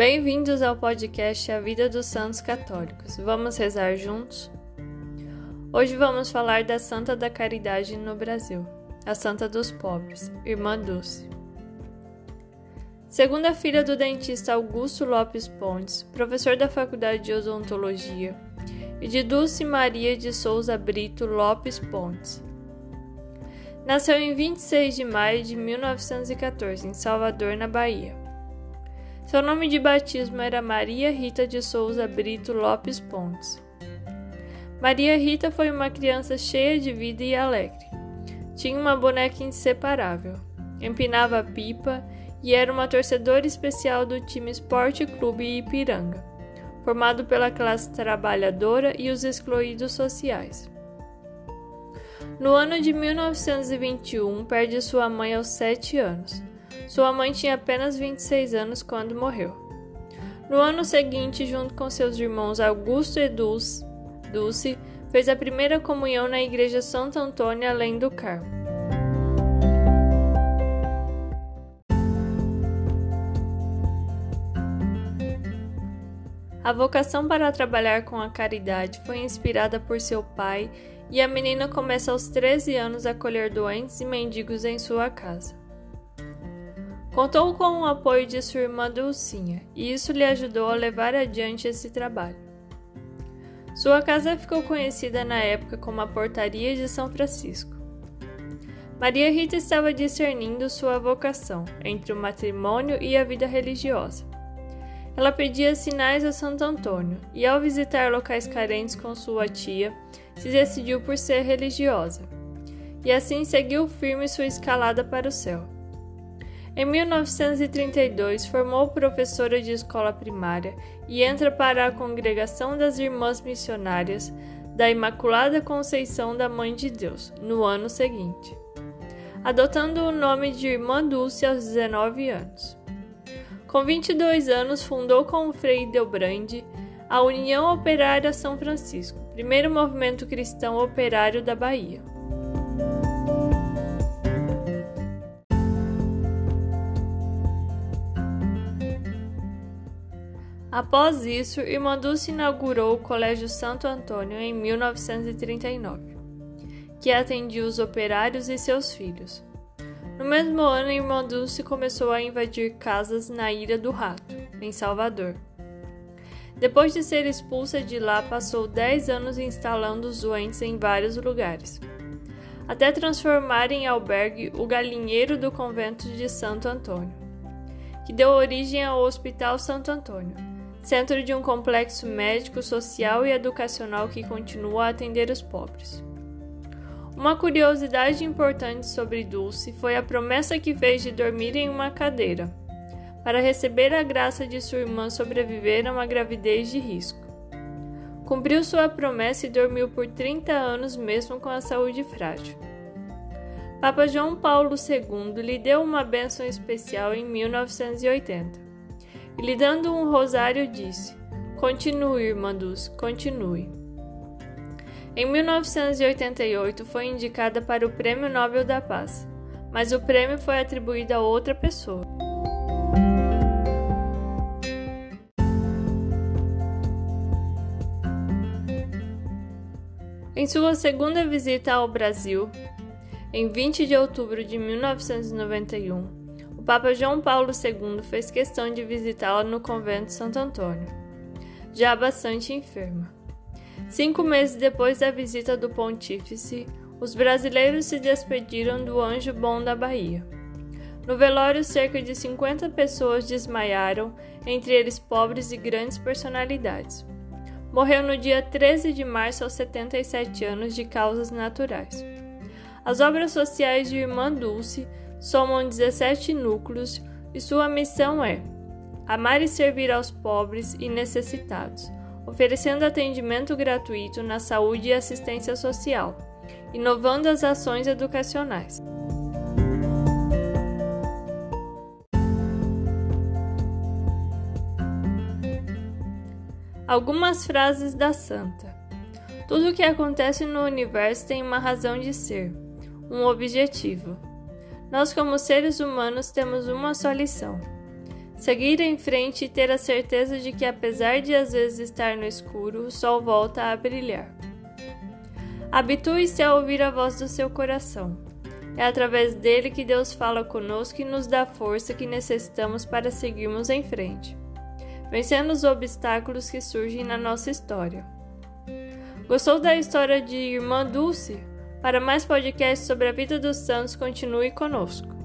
Bem-vindos ao podcast A Vida dos Santos Católicos. Vamos rezar juntos? Hoje vamos falar da Santa da Caridade no Brasil, a Santa dos Pobres, Irmã Dulce. Segunda filha do dentista Augusto Lopes Pontes, professor da Faculdade de Odontologia, e de Dulce Maria de Souza Brito Lopes Pontes. Nasceu em 26 de maio de 1914, em Salvador, na Bahia. Seu nome de batismo era Maria Rita de Souza Brito Lopes Pontes. Maria Rita foi uma criança cheia de vida e alegre. Tinha uma boneca inseparável, empinava pipa e era uma torcedora especial do time Esporte Clube Ipiranga, formado pela classe trabalhadora e os excluídos sociais. No ano de 1921, perde sua mãe aos sete anos. Sua mãe tinha apenas 26 anos quando morreu. No ano seguinte, junto com seus irmãos Augusto e Dulce, fez a primeira comunhão na Igreja Santo Antônio, além do Carmo. A vocação para trabalhar com a caridade foi inspirada por seu pai e a menina começa aos 13 anos a acolher doentes e mendigos em sua casa. Contou com o apoio de sua irmã Dulcinha, e isso lhe ajudou a levar adiante esse trabalho. Sua casa ficou conhecida na época como a Portaria de São Francisco. Maria Rita estava discernindo sua vocação entre o matrimônio e a vida religiosa. Ela pedia sinais a Santo Antônio e, ao visitar locais carentes com sua tia, se decidiu por ser religiosa. E assim seguiu firme sua escalada para o céu. Em 1932, formou professora de escola primária e entra para a Congregação das Irmãs Missionárias da Imaculada Conceição da Mãe de Deus, no ano seguinte, adotando o nome de Irmã Dulce aos 19 anos. Com 22 anos, fundou com o Frei Delbrande a União Operária São Francisco, primeiro movimento cristão operário da Bahia. Após isso, Irmã Dulce inaugurou o Colégio Santo Antônio em 1939, que atendia os operários e seus filhos. No mesmo ano, Irmã Dulce começou a invadir casas na Ilha do Rato, em Salvador. Depois de ser expulsa de lá, passou 10 anos instalando os doentes em vários lugares, até transformar em albergue o galinheiro do convento de Santo Antônio, que deu origem ao Hospital Santo Antônio centro de um complexo médico, social e educacional que continua a atender os pobres. Uma curiosidade importante sobre Dulce foi a promessa que fez de dormir em uma cadeira, para receber a graça de sua irmã sobreviver a uma gravidez de risco. Cumpriu sua promessa e dormiu por 30 anos mesmo com a saúde frágil. Papa João Paulo II lhe deu uma bênção especial em 1980 e lhe dando um rosário disse: Continue, irmã Dulce, continue. Em 1988 foi indicada para o Prêmio Nobel da Paz, mas o prêmio foi atribuído a outra pessoa. Em sua segunda visita ao Brasil, em 20 de outubro de 1991, o Papa João Paulo II fez questão de visitá-la no convento Santo Antônio, já bastante enferma. Cinco meses depois da visita do pontífice, os brasileiros se despediram do anjo bom da Bahia. No velório, cerca de 50 pessoas desmaiaram, entre eles pobres e grandes personalidades. Morreu no dia 13 de março aos 77 anos de causas naturais. As obras sociais de Irmã Dulce somam 17 núcleos e sua missão é amar e servir aos pobres e necessitados, oferecendo atendimento gratuito na saúde e assistência social, inovando as ações educacionais. Algumas frases da Santa. Tudo o que acontece no universo tem uma razão de ser, um objetivo. Nós, como seres humanos, temos uma só lição: Seguir em frente e ter a certeza de que, apesar de às vezes estar no escuro, o sol volta a brilhar. Habitue-se a ouvir a voz do seu coração. É através dele que Deus fala conosco e nos dá a força que necessitamos para seguirmos em frente, vencendo os obstáculos que surgem na nossa história. Gostou da história de Irmã Dulce? Para mais podcasts sobre a vida dos santos, continue conosco.